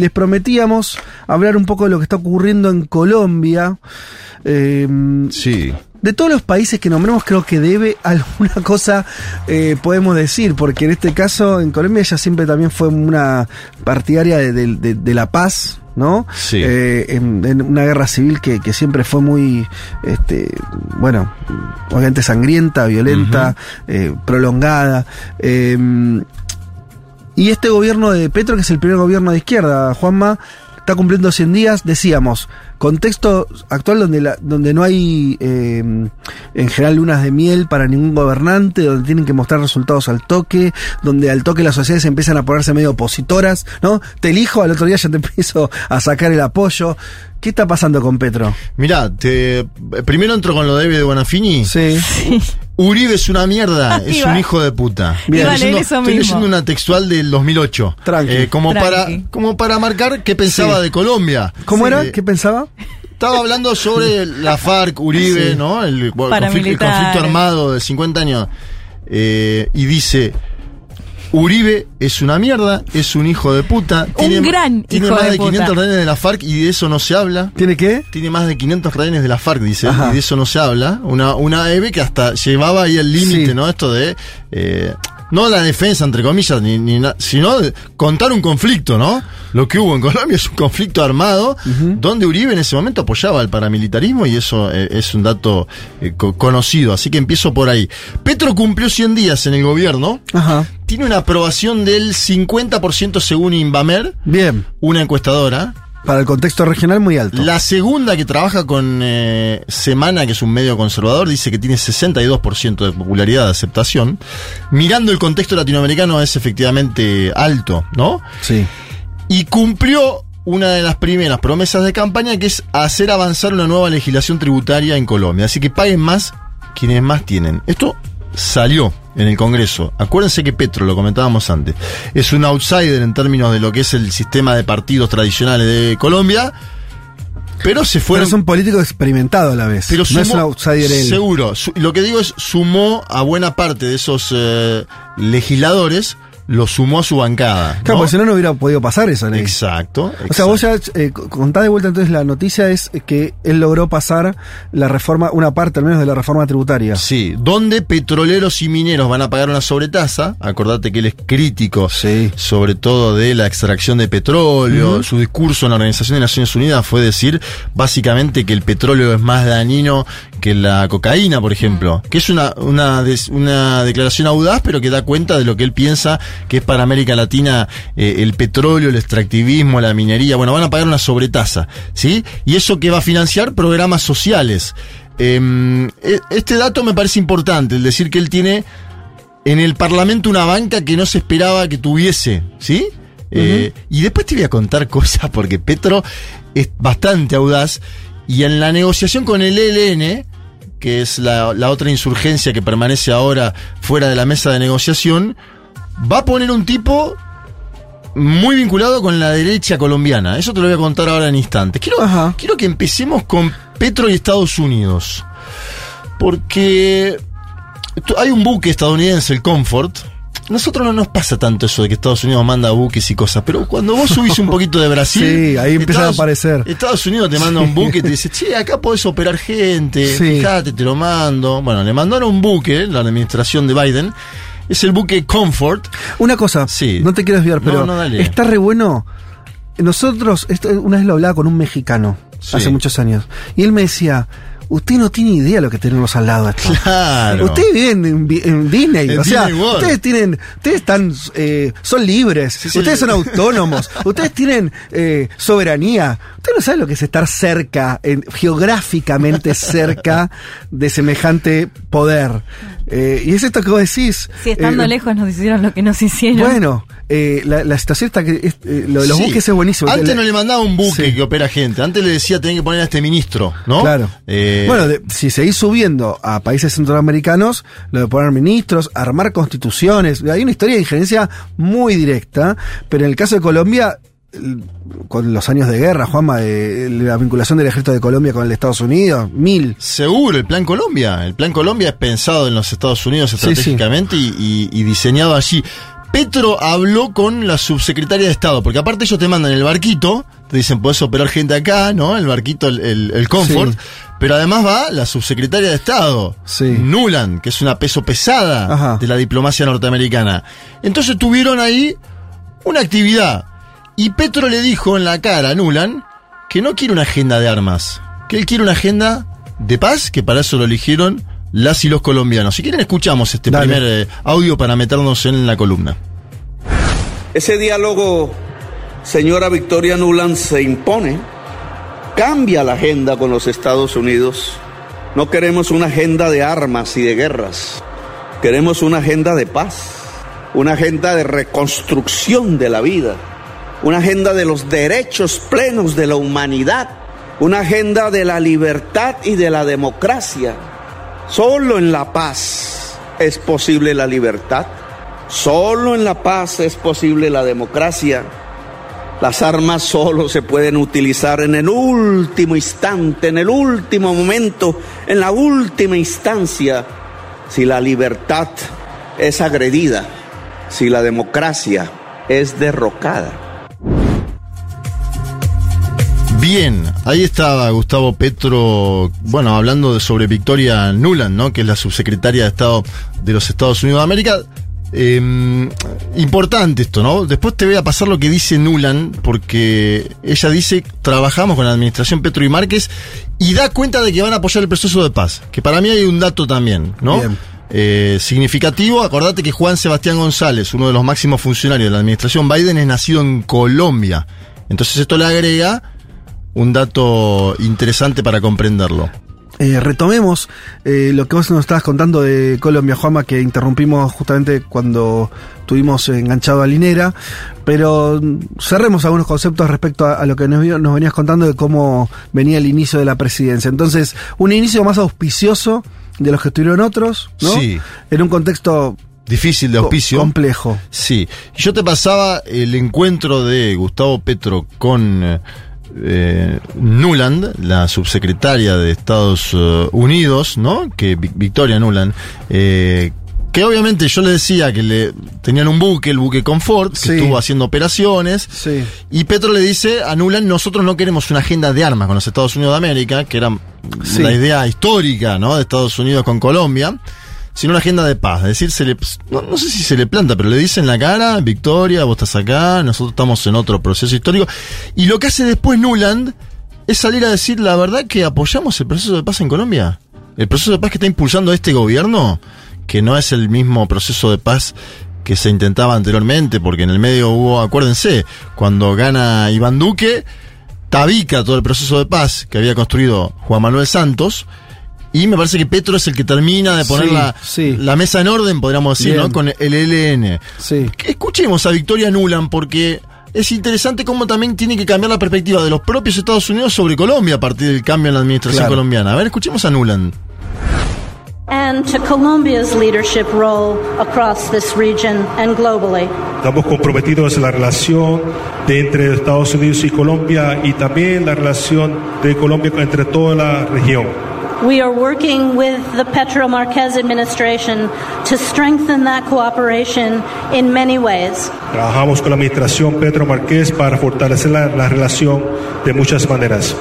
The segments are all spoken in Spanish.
Les prometíamos hablar un poco de lo que está ocurriendo en Colombia. Eh, Sí. de todos los países que nombremos, creo que debe alguna cosa, eh, podemos decir, porque en este caso, en Colombia ella siempre también fue una partidaria de, de- de- de la paz, ¿no? Sí. Eh, en, en una guerra civil que, que siempre fue muy, este, bueno, obviamente sangrienta, violenta, eh, prolongada. Eh, y este gobierno de Petro, que es el primer gobierno de izquierda, Juanma, está cumpliendo 100 días, decíamos, contexto actual donde, la, donde no hay eh, en general lunas de miel para ningún gobernante, donde tienen que mostrar resultados al toque, donde al toque las sociedades empiezan a ponerse medio opositoras, ¿no? Te elijo, al otro día ya te empiezo a sacar el apoyo. ¿Qué está pasando con Petro? Mirá, te, primero entro con lo de de Bonafini. Sí. Uribe es una mierda, es Iba- un hijo de puta. Bien. Estoy leyendo- eso estoy mismo. leyendo una textual del 2008. Tranqui. Eh, como, Tranqui. para, como para marcar qué pensaba Sí. de Colombia. ¿Cómo Sí. era? Eh, ¿Qué pensaba? Estaba hablando sobre la FARC, Uribe, Sí. ¿no? El, conflicto, el Paramilitares. conflicto armado de 50 años. Eh, y dice, Uribe es una mierda, es un hijo de puta. Un gran Tiene hijo más de de puta. 500 rehenes de la FARC y de eso no se habla. ¿Tiene qué? Tiene más de 500 rehenes de la FARC, dice, Ajá. y de eso no se habla. Una, una EVE que hasta llevaba ahí el límite, Sí. ¿no? Esto de... eh, no la defensa, entre comillas, ni, ni na- sino contar un conflicto, ¿no? Lo que hubo en Colombia es un conflicto armado donde Uribe en ese momento apoyaba al paramilitarismo y eso eh, es un dato eh, co- conocido. Así que empiezo por ahí. Petro cumplió 100 días en el gobierno. Ajá. Tiene una aprobación del 50% según Invamer, Bien. una encuestadora. Para el contexto regional muy alto. La segunda que trabaja con eh, Semana, que es un medio conservador, dice que tiene 62% de popularidad, de aceptación. Mirando el contexto latinoamericano es efectivamente alto, ¿no? Sí. Y cumplió una de las primeras promesas de campaña, que es hacer avanzar una nueva legislación tributaria en Colombia. Así que paguen más quienes más tienen. Esto salió en el Congreso. Acuérdense que Petro, lo comentábamos antes, es un outsider en términos de lo que es el sistema de partidos tradicionales de Colombia, pero se Pero fueron... es un político experimentado a la vez. Pero no es un sumó- outsider él. Seguro. Su- lo que digo es, sumó a buena parte de esos eh, legisladores, lo sumó a su bancada. Claro, ¿no? porque si no, no hubiera podido pasar eso. Ney. Exacto. O sea, vos ya eh, contá de vuelta entonces la noticia es que él logró pasar la reforma, una parte al menos de la reforma tributaria. Sí, donde petroleros y mineros van a pagar una sobretasa. Acordate que él es crítico, Sí. sobre todo de la extracción de petróleo. Su discurso en la Organización de Naciones Unidas fue decir básicamente que el petróleo es más dañino que la cocaína, por ejemplo. Que es una, una, des- una declaración audaz, pero que da cuenta de lo que él piensa que es para América Latina eh, el petróleo, el extractivismo, la minería. Bueno, van a pagar una sobretasa, ¿sí? Y eso que va a financiar programas sociales. Em, e- este dato me parece importante, el decir que él tiene en el Parlamento una banca que no se esperaba que tuviese, ¿sí? Eh, y después te voy a contar cosas porque Petro es bastante audaz y en la negociación con el ELN, que es la, la otra insurgencia que permanece ahora fuera de la mesa de negociación, va a poner un tipo muy vinculado con la derecha colombiana. Eso te lo voy a contar ahora en instantes. Quiero, Ajá. quiero que empecemos con Petro y Estados Unidos. Porque hay un buque estadounidense, el Comfort. Nosotros no nos pasa tanto eso de que Estados Unidos manda buques y cosas, pero cuando vos subís un poquito de Brasil. Sí, ahí empiezan a aparecer. Estados Unidos te manda un buque y te dice, che, acá podés operar gente, Sí. fíjate, te lo mando. Bueno, le mandaron un buque, la administración de Biden. Es el buque Comfort. Una cosa, Sí. no te quiero desviar, No, pero no, dale. está re bueno. Nosotros, esto, una vez lo hablaba con un mexicano, Sí. hace muchos años, y él me decía, usted no tiene idea de lo que tenemos al lado. Esto. Claro. Ustedes viven en, Disney, En o sea, Disney ustedes tienen, ustedes están, eh, son libres, sí. ustedes son autónomos, ustedes tienen eh, soberanía. Usted no sabe lo que es estar cerca, en- geográficamente cerca de semejante poder. Eh, y es esto que vos decís. Si estando eh, lejos nos hicieron lo que nos hicieron. Bueno, eh, la, la situación está que es- eh, lo de los Sí. buques es buenísimo. Antes La- no le mandaba un buque Sí. que opera gente. Antes le decía tienen que poner a este ministro, ¿no? Claro. Eh, bueno, de- si seguís subiendo a países centroamericanos, lo de poner ministros, armar constituciones, hay una historia de injerencia muy directa, pero en el caso de Colombia, con los años de guerra, Juanma, de, la vinculación del ejército de Colombia con el de Estados Unidos, mil. Seguro, el Plan Colombia. El Plan Colombia es pensado en los Estados Unidos Sí, estratégicamente Y, y- y diseñado allí. Petro habló con la subsecretaria de Estado, porque aparte ellos te mandan el barquito, te dicen, podés operar gente acá, ¿no? El barquito, el, el, el Comfort. Sí. Pero además va la subsecretaria de Estado, Sí. Nuland, que es una peso pesada Ajá. de la diplomacia norteamericana. Entonces tuvieron ahí una actividad. Y Petro le dijo en la cara a Nuland que no quiere una agenda de armas, que él quiere una agenda de paz, que para eso lo eligieron las y los colombianos. Si quieren escuchamos este Dale. primer eh, audio para meternos en la columna. Ese diálogo, señora Victoria Nuland, se impone, cambia la agenda con los Estados Unidos. No queremos una agenda de armas y de guerras, queremos una agenda de paz, una agenda de reconstrucción de la vida, una agenda de los derechos plenos de la humanidad, una agenda de la libertad y de la democracia. Solo en la paz es posible la libertad. Solo en la paz es posible la democracia. Las armas solo se pueden utilizar en el último instante, en el último momento, en la última instancia, si la libertad es agredida, si la democracia es derrocada. Bien, ahí estaba Gustavo Petro, bueno, hablando de, sobre Victoria Nuland, ¿no? Que es la subsecretaria de Estado de los Estados Unidos de América. Eh, importante esto, ¿no? Después te voy a pasar lo que dice Nuland, porque ella dice, trabajamos con la administración Petro y Márquez y da cuenta de que van a apoyar el proceso de paz. Que para mí hay un dato también, ¿no? Bien. Eh, significativo, acordate que Juan Sebastián González, uno de los máximos funcionarios de la administración Biden, es nacido en Colombia. Entonces esto le agrega un dato interesante para comprenderlo. Eh, retomemos eh, lo que vos nos estabas contando de Colombia, Juama, que interrumpimos justamente cuando tuvimos enganchado a Linera, pero cerremos algunos conceptos respecto a, a lo que nos, nos venías contando de cómo venía el inicio de la presidencia. Entonces, un inicio más auspicioso de los que tuvieron otros, ¿no? Sí. En un contexto Difícil de auspicio. complejo. Sí. Yo te pasaba el encuentro de Gustavo Petro con eh, Nuland, la subsecretaria de Estados eh, Unidos, ¿no? Que Vi- Victoria Nuland, eh, que obviamente yo le decía que le tenían un buque, el buque Comfort, que Sí. estuvo haciendo operaciones. Sí. Y Petro le dice a Nuland, nosotros no queremos una agenda de armas con los Estados Unidos de América, que era Sí. la idea histórica, ¿no? De Estados Unidos con Colombia, sino una agenda de paz. Decir, se le, no, no sé si se le planta, pero le dice en la cara, Victoria, vos estás acá, nosotros estamos en otro proceso histórico. Y lo que hace después Nuland es salir a decir la verdad que apoyamos el proceso de paz en Colombia. El proceso de paz que está impulsando este gobierno, que no es el mismo proceso de paz que se intentaba anteriormente, porque en el medio hubo, acuérdense, cuando gana Iván Duque, tabica todo el proceso de paz que había construido Juan Manuel Santos, y me parece que Petro es el que termina de poner Sí, la, sí. la mesa en orden, podríamos decir, Bien. ¿no? Con el ELN. Sí. Escuchemos a Victoria Nuland porque es interesante cómo también tiene que cambiar la perspectiva de los propios Estados Unidos sobre Colombia a partir del cambio en la administración Claro. colombiana. A ver, escuchemos a Nuland. and to Colombia's leadership role across this region and globally. Estamos comprometidos en la relación de entre Estados Unidos y Colombia y también la relación de Colombia entre toda la región. We are working with the Petro Marquez administration to strengthen that cooperation in many ways. Trabajamos con la administración Petro Marqués para fortalecer la, la relación de muchas maneras,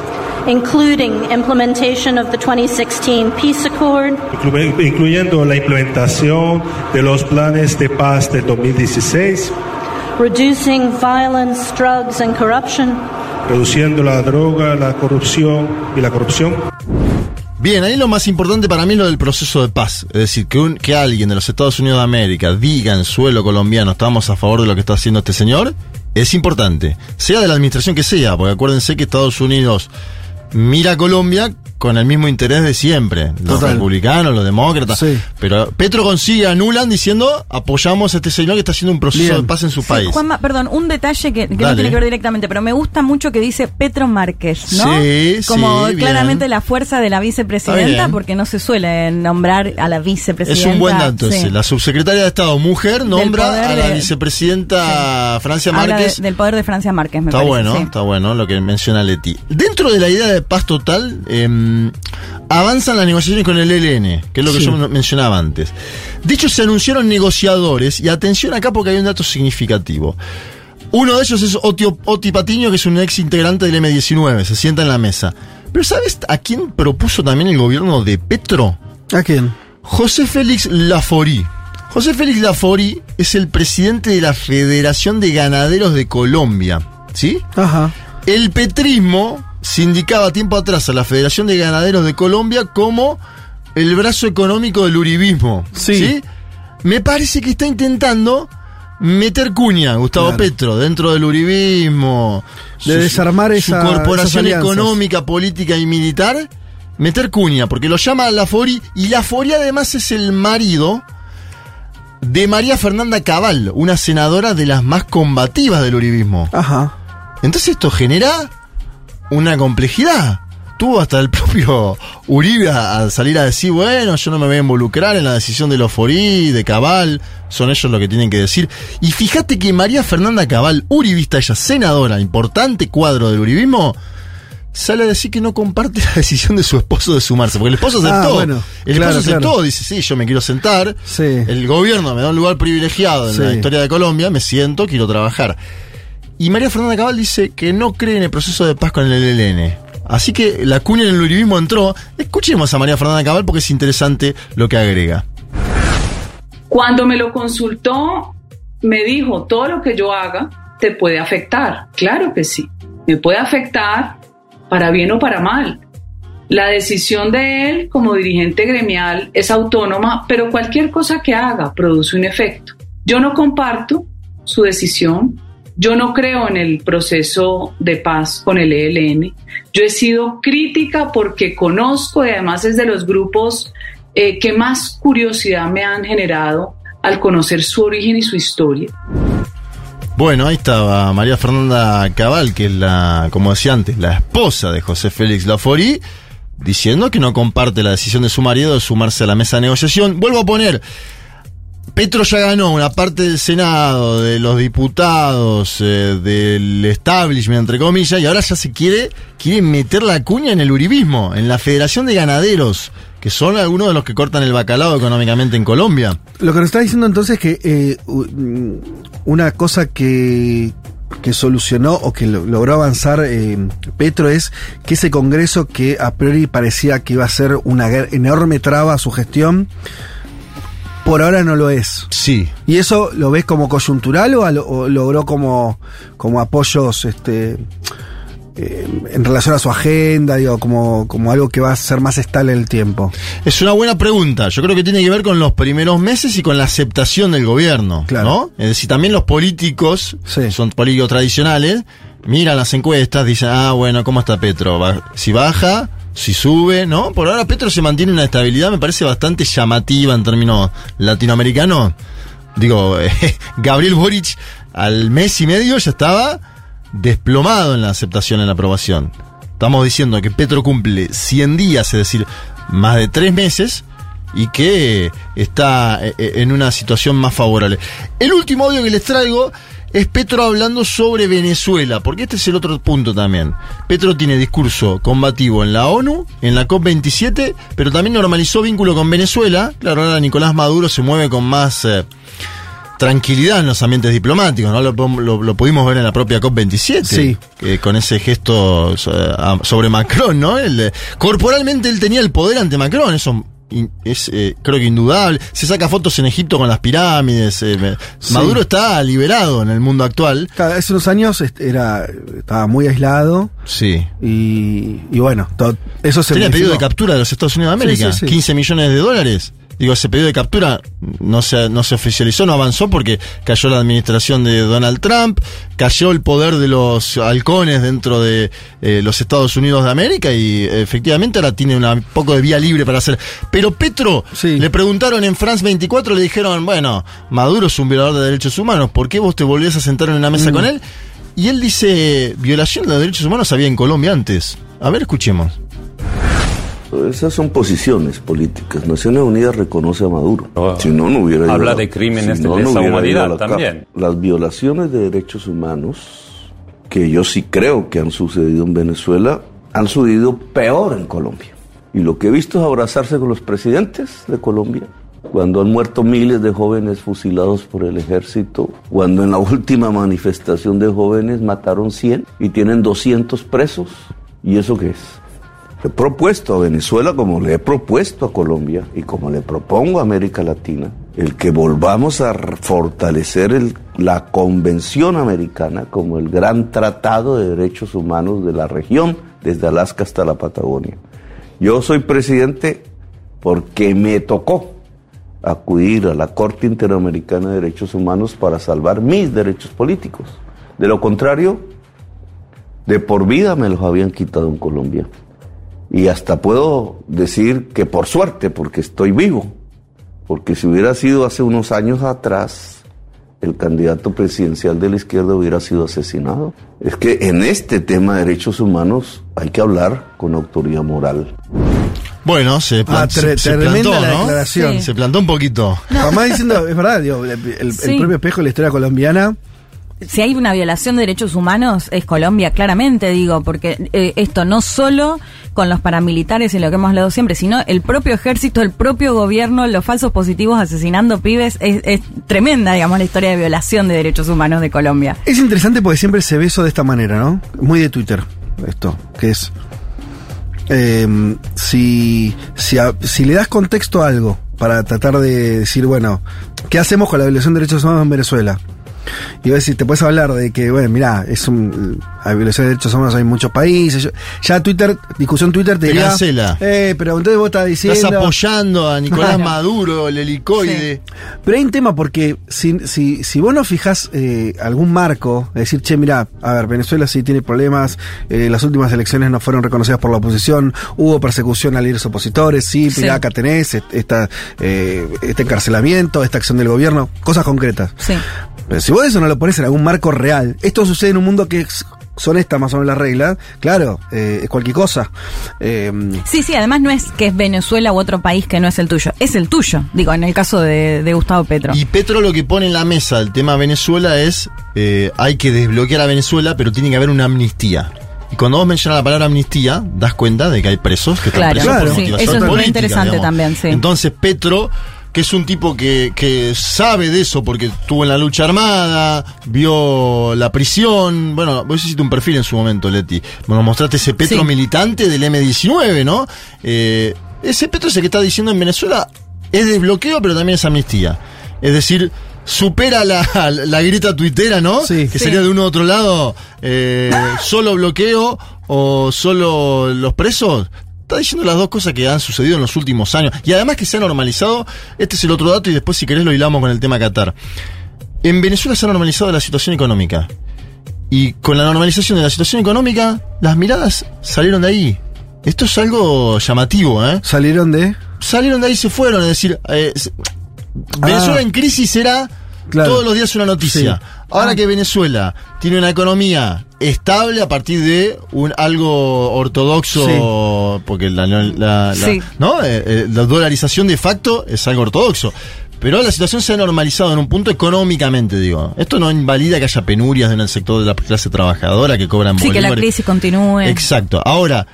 including implementation of the 2016 Peace Accord, inclu- incluyendo la implementación de los planes de paz del 2016, reducing violence, drugs, and corruption, reduciendo la droga, la corrupción y la corrupción. Bien, ahí lo más importante para mí es lo del proceso de paz. Es decir, que, un- que alguien de los Estados Unidos de América diga en suelo colombiano estamos a favor de lo que está haciendo este señor, es importante. Sea de la administración que sea, porque acuérdense que Estados Unidos mira a Colombia con el mismo interés de siempre. Los Total. republicanos, los demócratas. Sí. Pero Petro consigue, anulan diciendo apoyamos a este señor que está haciendo un proceso Bien. de paz en su Sí, país. Juanma, perdón, un detalle que, que no tiene que ver directamente, pero me gusta mucho que dice Petro Márquez, ¿no? Sí, Como sí, bien. claramente la fuerza de la vicepresidenta, porque no se suele nombrar a la Es vicepresidenta. un buen dato sí. ese. La subsecretaria de Estado, mujer, nombra a la de- vicepresidenta Francia de- Márquez. del poder de Francia Márquez, me Está parece, bueno, sí. está bueno lo que menciona Leti. Dentro de la idea de paz total, eh, avanzan las negociaciones con el ELN, que es lo que Sí. yo mencionaba antes. De hecho, se anunciaron negociadores, y atención acá porque hay un dato significativo. Uno de ellos es Otio- Oti Patiño, que es un ex integrante del M19, se sienta en la mesa. Pero ¿sabes a quién propuso también el gobierno de Petro? ¿A quién? José Félix Lafori. José Félix Lafori es el presidente de la Federación de Ganaderos de Colombia. ¿Sí? Ajá. El petrismo se indicaba tiempo atrás a la Federación de Ganaderos de Colombia como el brazo económico del uribismo. Sí. Me parece que está intentando meter cuña, Gustavo Claro. Petro, dentro del uribismo. De desarmar esa- Su corporación esas económica, política y militar. Meter cuña, porque lo llama Lafori. Y Lafori además es el marido de María Fernanda Cabal, una senadora de las más combativas del uribismo. Ajá. Entonces esto genera una complejidad. Tuvo hasta el propio Uribe a, salir a decir, bueno, yo no me voy a involucrar en la decisión de los Forí, de Cabal, son ellos los que tienen que decir. Y fíjate que María Fernanda Cabal, uribista, ella senadora, importante cuadro del uribismo, sale a decir que no comparte la decisión de su esposo de sumarse, porque el esposo Ah, aceptó. bueno, el claro, esposo aceptó, claro. dice, sí, yo me quiero sentar, Sí. el gobierno me da un lugar privilegiado en Sí. la historia de Colombia, me siento, quiero trabajar. Y María Fernanda Cabal dice que no cree en el proceso de paz con el ELN. Así que la cuña en el uribismo entró. Escuchemos a María Fernanda Cabal porque es interesante lo que agrega. Cuando me lo consultó, me dijo, todo lo que yo haga te puede afectar. Claro que sí, me puede afectar para bien o para mal. La decisión de él como dirigente gremial es autónoma, pero cualquier cosa que haga produce un efecto. Yo no comparto su decisión, yo no creo en el proceso de paz con el ELN. Yo he sido crítica porque conozco y además es de los grupos eh, que más curiosidad me han generado al conocer su origen y su historia. Bueno, ahí estaba María Fernanda Cabal, que es la, como decía antes, la esposa de José Félix Lafori, diciendo que no comparte la decisión de su marido de sumarse a la mesa de negociación. Vuelvo a poner, Petro ya ganó una parte del Senado, de los diputados, eh, del establishment, entre comillas, y ahora ya se quiere, quiere meter la cuña en el uribismo, en la Federación de Ganaderos, que son algunos de los que cortan el bacalao económicamente en Colombia. Lo que nos está diciendo entonces es que eh, mm, una cosa que, que solucionó o que lo- logró avanzar eh, Petro es que ese Congreso que a priori parecía que iba a ser una enorme traba a su gestión, por ahora no lo es. Sí, ¿Y eso lo ves como coyuntural o, a lo- o logró como, como apoyos este, eh, en relación a su agenda, digo, como, como algo que va a ser más estable en el tiempo? Es una buena pregunta. Yo creo que tiene que ver con los primeros meses y con la aceptación del gobierno. Claro. ¿no? Es decir, también los políticos, Sí. son políticos tradicionales, miran las encuestas, dicen, ah, bueno, ¿cómo está Petro? Si baja, si sube, ¿no? Por ahora Petro se mantiene una estabilidad, me parece bastante llamativa en términos latinoamericanos. Digo, Gabriel Boric al mes y medio ya estaba desplomado en la aceptación, en la aprobación. Estamos diciendo que Petro cumple 100 días, es decir, más de 3 meses, y que está eh, eh, en una situación más favorable. El último audio que les traigo es Petro hablando sobre Venezuela, porque este es el otro punto también. Petro tiene discurso combativo en la ONU, en la COP27, pero también normalizó vínculo con Venezuela. Claro, ahora Nicolás Maduro se mueve con más... eh, tranquilidad en los ambientes diplomáticos, ¿no? Lo, pom- lo- lo pudimos ver en la propia COP27. Sí. que con ese gesto a- sobre Macron, ¿no? El, eh, corporalmente él tenía el poder ante Macron, eso es eh, creo que indudable. Se saca fotos en Egipto con las pirámides. eh, Sí. Maduro está liberado en el mundo actual. Cada- hace unos años era, estaba muy aislado Sí. y, y bueno, eso se Tenía pedido de captura de los Estados Unidos de América. sí, sí. 15 millones de dólares. Digo, ese pedido de captura no se, no se oficializó, no avanzó porque cayó la administración de Donald Trump, cayó el poder de los halcones dentro de eh, los Estados Unidos de América y efectivamente ahora tiene un poco de vía libre para hacer. Pero Petro, Sí. le preguntaron en France 24, le dijeron, bueno, Maduro es un violador de derechos humanos, ¿por qué vos te volvés a sentar en una Mm. mesa con él? Y él dice, violación de derechos humanos había en Colombia antes. A ver, escuchemos. Esas son posiciones políticas. Naciones Unidas reconoce a Maduro. Oh, si no, no hubiera habla de crímenes si de no, no lesa a humanidad también. Las violaciones de derechos humanos, que yo sí creo que han sucedido en Venezuela, han sucedido peor en Colombia. Y lo que he visto es abrazarse con los presidentes de Colombia, cuando han muerto miles de jóvenes fusilados por el ejército, cuando en la última manifestación de jóvenes mataron 100 y tienen 200 presos. ¿Y eso qué es? He propuesto a Venezuela, como le he propuesto a Colombia y como le propongo a América Latina, el que volvamos a fortalecer la Convención Americana como el gran tratado de derechos humanos de la región, desde Alaska hasta la Patagonia. Yo soy presidente porque me tocó acudir a la Corte Interamericana de Derechos Humanos para salvar mis derechos políticos. De lo contrario, de por vida me los habían quitado en Colombia. Y hasta puedo decir que por suerte, porque estoy vivo. Porque si hubiera sido hace unos años atrás, el candidato presidencial de la izquierda hubiera sido asesinado. Es que en este tema de derechos humanos hay que hablar con autoridad moral. Bueno, se, plan- Ah, tre- se- se plantó, la ¿no? declaración. Sí. Se plantó un poquito. Además diciendo, es verdad, digo, el, el- el Sí. propio espejo de la historia colombiana. Si hay una violación de derechos humanos es Colombia, claramente digo, porque eh, esto no solo con los paramilitares y lo que hemos hablado siempre, sino el propio ejército, el propio gobierno, los falsos positivos asesinando pibes, es, tremenda, digamos, la historia de violación de derechos humanos de Colombia. Es interesante porque siempre se ve eso de esta manera, ¿no? Muy de Twitter, esto, que es. eh, si, si, si le das contexto a algo para tratar de decir, bueno, ¿qué hacemos con la violación de derechos humanos en Venezuela? Y vos decís, te puedes hablar de que, bueno, mirá, es un, hay violación de derechos humanos en muchos países. Yo- ya Twitter, discusión Twitter te, Te diría, cancela. Eh, pero entonces vos estás diciendo. Estás apoyando a Nicolás Claro. Maduro, el helicoide. Pero hay un tema porque si, si, si vos no fijas eh, algún marco, es decir, che, mira, a ver, Venezuela sí tiene problemas, eh, las últimas elecciones no fueron reconocidas por la oposición, hubo persecución a líderes opositores, sí, Sí. mirá, acá tenés est- esta, eh, este encarcelamiento, esta acción del gobierno, cosas concretas. Sí. Pero si vos eso no lo pones en algún marco real, esto sucede en un mundo que es- son estas más o menos las reglas, claro, eh, es cualquier cosa. Eh, Sí, sí, además no es que es Venezuela u otro país que no es el tuyo, es el tuyo, digo, en el caso de, de Gustavo Petro. Y Petro lo que pone en la mesa del tema Venezuela es eh, hay que desbloquear a Venezuela, pero tiene que haber una amnistía. Y cuando vos mencionas la palabra amnistía, das cuenta de que hay presos que están Claro, presos Claro. por sí, motivación eso es muy interesante digamos. también, sí. Entonces Petro, que es un tipo que, que sabe de eso porque estuvo en la lucha armada, vio la prisión, bueno, vos hiciste un perfil en su momento, Leti. Bueno, mostraste ese Petro Sí. militante del M19, ¿no? Eh, ese Petro es el que está diciendo en Venezuela es desbloqueo, pero también es amnistía. Es decir, supera la, la grita tuitera, ¿no? Sí. que Sí. sería de uno u otro lado, eh, solo bloqueo o solo los presos. Está diciendo las dos cosas que han sucedido en los últimos años. Y además que se ha normalizado, este es el otro dato y después si querés lo hilamos con el tema Qatar. En Venezuela se ha normalizado la situación económica. Y con la normalización de la situación económica, las miradas salieron de ahí. Esto es algo llamativo, ¿eh? salieron de. salieron de ahí y se fueron. Es decir, eh, se- Venezuela Ah. en crisis será Claro. todos los días una noticia. Sí. Ahora que Venezuela tiene una economía estable a partir de un algo ortodoxo, porque la, la- la- la- Sí. ¿no? Eh, eh, la dolarización de facto es algo ortodoxo. Pero la situación se ha normalizado en un punto económicamente, digo. Esto no invalida que haya penurias en el sector de la clase trabajadora que cobran Sí, que la crisis continúe. Exacto. Ahora,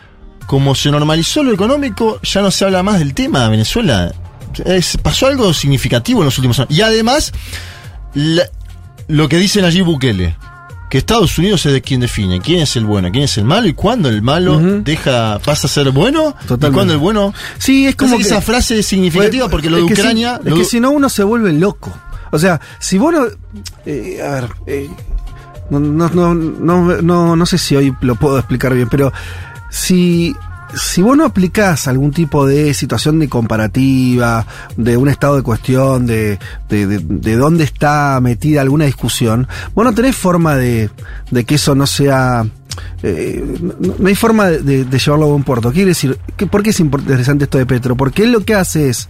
como se normalizó lo económico, ya no se habla más del tema de Venezuela. Es- pasó algo significativo en los últimos años. Y además, la- lo que dice Nayib Bukele, que Estados Unidos es de quien define quién es el bueno, quién es el malo y cuándo el malo deja pasa a ser bueno Totalmente. y cuándo el bueno. Sí, es como que- esa frase es significativa porque lo de si- Ucrania. es que si no, uno se vuelve loco. O sea, si vos no. eh, a ver. eh, no, no, no, no, no, no sé si hoy lo puedo explicar bien, pero si. Si vos no aplicás algún tipo de situación de comparativa, de un estado de cuestión, de, de, de- de dónde está metida alguna discusión, vos no tenés forma de, de que eso no sea eh, no, hay forma de, llevarlo a buen puerto. Quiere decir, ¿por qué es interesante esto de Petro? Porque él lo que hace es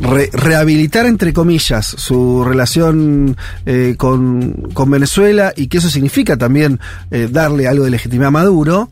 re- rehabilitar, entre comillas, su relación eh, con, con Venezuela y que eso significa también eh, darle algo de legitimidad a Maduro.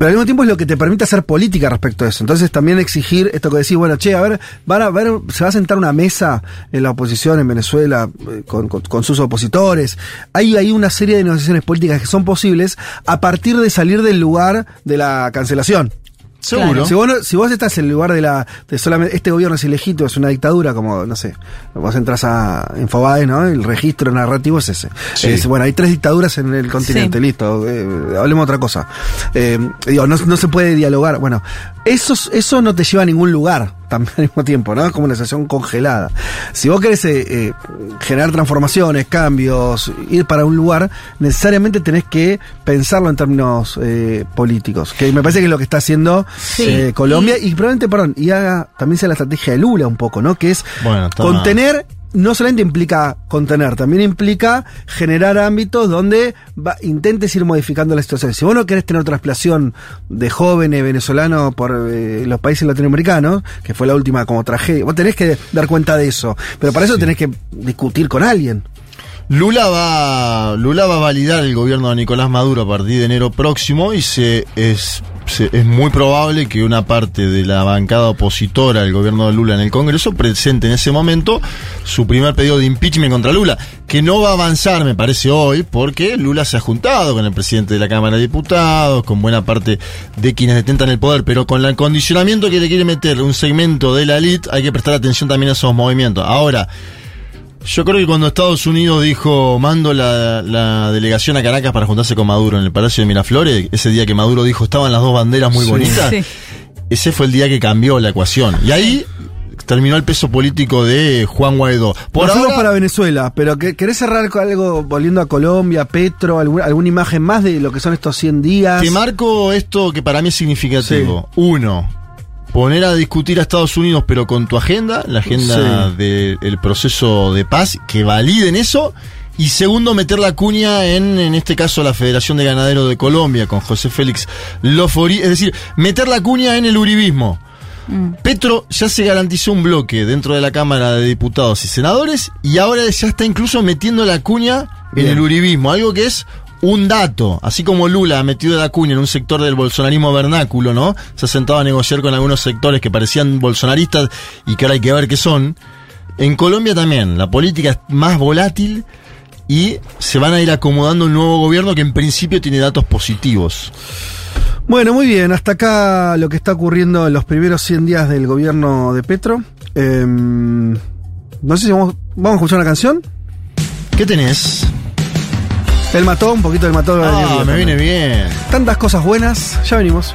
Pero al mismo tiempo es lo que te permite hacer política respecto a eso. Entonces también exigir esto que decís, bueno, che, a ver, van a ver, se va a sentar una mesa en la oposición en Venezuela eh, con, con- con sus opositores. Hay, hay una serie de negociaciones políticas que son posibles a partir de salir del lugar de la cancelación. Seguro. Si vos, no- si vos estás en el lugar de la de solamente este gobierno es ilegítimo, es una dictadura, como no sé, vos entras a Infobae, ¿no? El registro narrativo es ese. Sí. Es, bueno, hay tres dictaduras en el continente, Sí. listo. eh, hablemos de otra cosa. Eh, digo, no, no se puede dialogar. Bueno, eso, eso no te lleva a ningún lugar también al mismo tiempo, ¿no? Es como una situación congelada. Si vos querés eh, eh, generar transformaciones, cambios, ir para un lugar, necesariamente tenés que pensarlo en términos eh, políticos. Que me parece que es lo que está haciendo Sí. eh, Colombia y, probablemente, perdón, y haga también sea la estrategia de Lula un poco, ¿no? Que es Bueno, contener. No solamente implica contener, también implica generar ámbitos donde va- intentes ir modificando la situación. Si vos no querés tener traslación de jóvenes venezolanos por eh, los países latinoamericanos, que fue la última como tragedia, vos tenés que dar cuenta de eso. Pero para eso tenés que discutir con alguien. Lula va, Lula va a validar el gobierno de Nicolás Maduro a partir de enero próximo y se es, es muy probable que una parte de la bancada opositora al gobierno de Lula en el Congreso presente en ese momento su primer pedido de impeachment contra Lula, que no va a avanzar, me parece, hoy, porque Lula se ha juntado con el presidente de la Cámara de Diputados, con buena parte de quienes detentan el poder, pero con el condicionamiento que le quiere meter un segmento de la elite, hay que prestar atención también a esos movimientos. Ahora, yo creo que cuando Estados Unidos dijo mando la, la delegación a Caracas para juntarse con Maduro en el Palacio de Miraflores, ese día que Maduro dijo estaban las dos banderas muy Sí. bonitas, Sí. ese fue el día que cambió la ecuación. Y ahí terminó el peso político de Juan Guaidó. Por Nos fuimos ahora, para Venezuela, pero que- ¿querés cerrar con algo volviendo a Colombia, Petro, alguna, alguna imagen más de lo que son estos 100 días? te marco esto que para mí es significativo. Uno, poner a discutir a Estados Unidos, pero con tu agenda, la agenda Sí. del proceso de paz, que validen eso. Y segundo, meter la cuña en, en este caso, la Federación de Ganaderos de Colombia, con José Félix Lofori. Es decir, meter la cuña en el uribismo. Petro ya se garantizó un bloque dentro de la Cámara de Diputados y Senadores y ahora ya está incluso metiendo la cuña en el uribismo, algo que es un dato, así como Lula ha metido la cuña en un sector del bolsonarismo vernáculo, ¿no? Se ha sentado a negociar con algunos sectores que parecían bolsonaristas y que ahora hay que ver qué son. En Colombia también, la política es más volátil y se van a ir acomodando un nuevo gobierno que en principio tiene datos positivos. Bueno, muy bien, hasta acá lo que está ocurriendo en los primeros 100 días del gobierno de Petro. Em, no sé si vamos, vamos a escuchar una canción. ¿Qué tenés? El mató, un poquito del mató. Ah, me viene bien. Tantas cosas buenas, ya venimos.